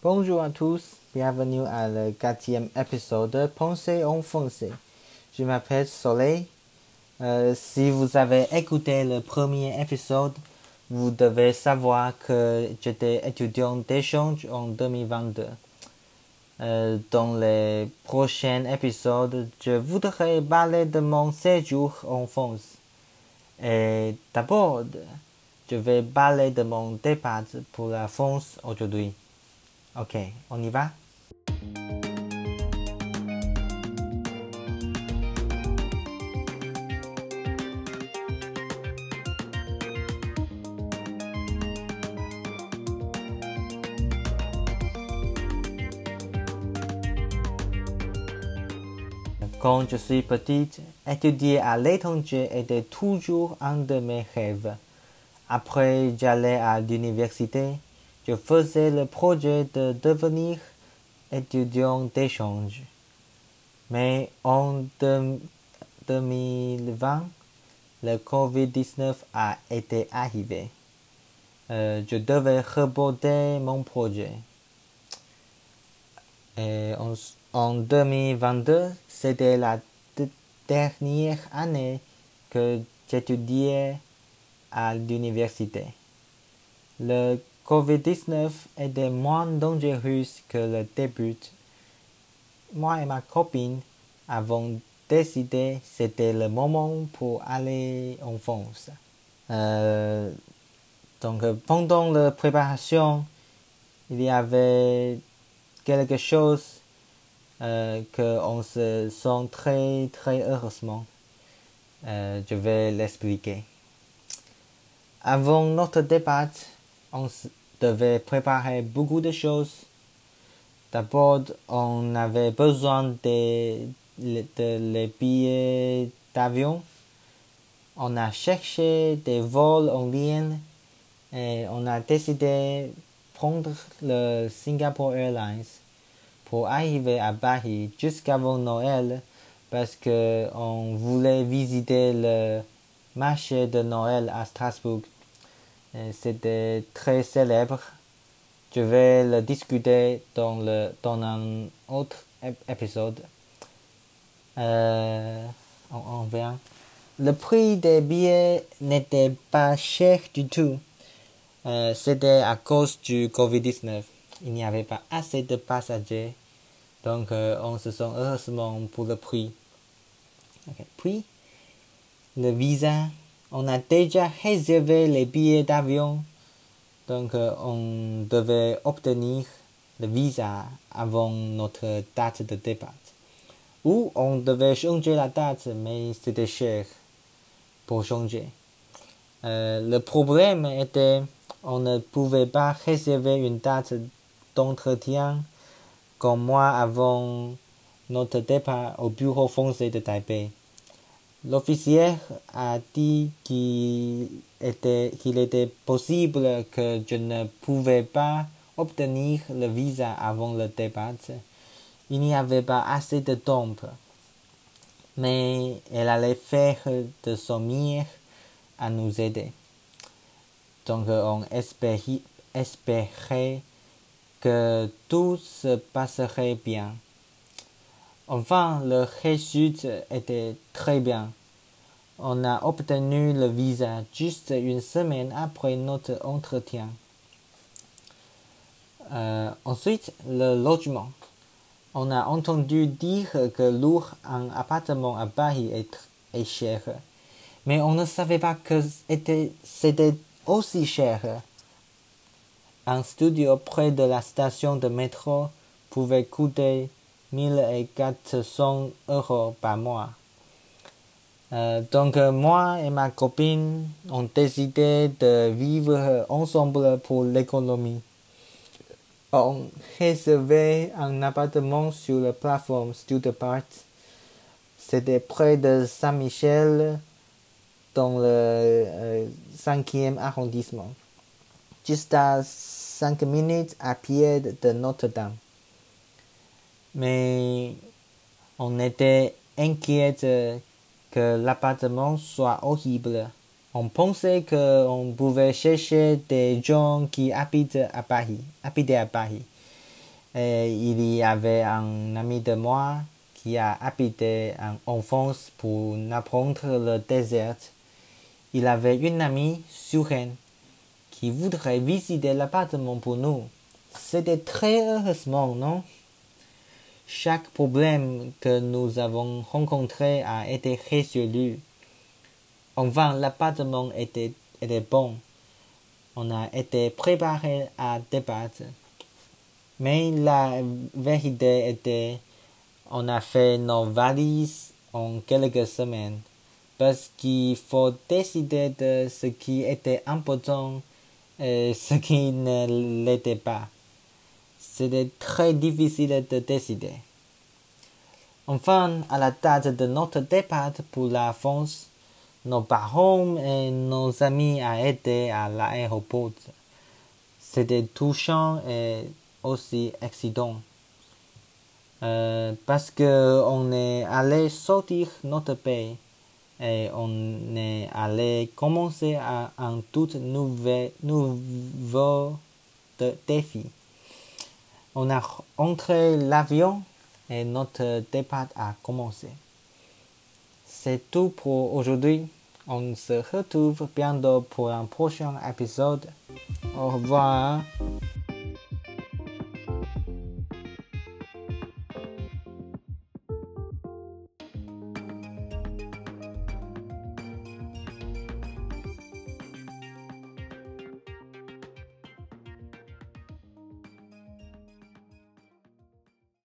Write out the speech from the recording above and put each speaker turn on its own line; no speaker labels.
Bonjour à tous, bienvenue à le quatrième épisode de Pensée en français. Je m'appelle Soleil. Euh, si vous avez écouté le premier épisode, vous devez savoir que j'étais étudiant d'échange en 2022. Euh, dans les prochains épisodes, je voudrais parler de mon séjour en France. Et d'abord, je vais parler de mon départ pour la France aujourd'hui. Ok, on y va? Quand je suis petite, étudier à l'étranger était toujours un de mes rêves. Après, j'allais à l'université. Je faisais le projet de devenir étudiant d'échange. Mais en 2020, le Covid-19 a été arrivé. Euh, je devais reporter mon projet. Et en, en 2022, c'était la dernière année que j'étudiais à l'université. Covid-19 était moins dangereux que le début. Moi et ma copine avons décidé que c'était le moment pour aller en France. Euh, donc pendant la préparation, il y avait quelque chose euh, qu'on se sent très très heureusement. Euh, je vais l'expliquer. Avant notre départ, on devait préparer beaucoup de choses. D'abord, on avait besoin de, billets d'avion. On a cherché des vols en ligne et on a décidé de prendre le Singapore Airlines pour arriver à Paris jusqu'avant Noël parce que on voulait visiter le marché de Noël à Strasbourg. C'était très célèbre. Je vais le discuter dans, le, dans un autre épisode. Euh, on. Le prix des billets n'était pas cher du tout. Euh, C'était à cause du Covid-19. Il n'y avait pas assez de passagers. Donc, euh, on se sent heureusement pour le prix. Puis, le visa. On a déjà réservé les billets d'avion. Donc, euh, on devait obtenir le visa avant notre date de départ. Ou on devait changer la date, mais c'était cher pour changer. Euh, le problème était on ne pouvait pas réserver une date d'entretien comme moi avant notre départ au bureau français de Taipei. L'officier a dit qu'il était, était possible que je ne pouvais pas obtenir le visa avant le départ. Il n'y avait pas assez de temps. Mais elle allait faire de son mieux à nous aider. Donc on espérait que tout se passerait bien. Enfin, le résultat était très bien. On a obtenu le visa juste une semaine après notre entretien. Euh, ensuite, le logement. On a entendu dire que louer un appartement à Paris est, est cher, mais on ne savait pas que c'était aussi cher. Un studio près de la station de métro pouvait coûter 1400 euros par mois. Euh, donc moi et ma copine ont décidé de vivre ensemble pour l'économie. On réservait un appartement sur la plateforme Studapart. C'était près de Saint-Michel, dans le 5e arrondissement, juste à 5 minutes à pied de Notre-Dame. Mais on était inquiet que l'appartement soit horrible. On pensait qu'on pouvait chercher des gens qui habitent à Paris, habitaient à Paris. Et il y avait un ami de moi qui a habité en enfance pour apprendre le désert. Il avait une amie, Suren, qui voudrait visiter l'appartement pour nous. C'était très heureusement, non? Chaque problème que nous avons rencontré a été résolu. Enfin, l'appartement était, était bon. On a été préparé à débattre. Mais la vérité était, on a fait nos valises en quelques semaines parce qu'il faut décider de ce qui était important et ce qui ne l'était pas. C'était très difficile de décider. Enfin, à la date de notre départ pour la France, nos parents et nos amis ont été à l'aéroport. C'était touchant et aussi excitant. Euh, parce que on est allé sortir notre pays et on est allé commencer à un tout nouvel, nouveau défi. On a entré l'avion et notre départ a commencé. C'est tout pour aujourd'hui. On se retrouve bientôt pour un prochain épisode. Au revoir.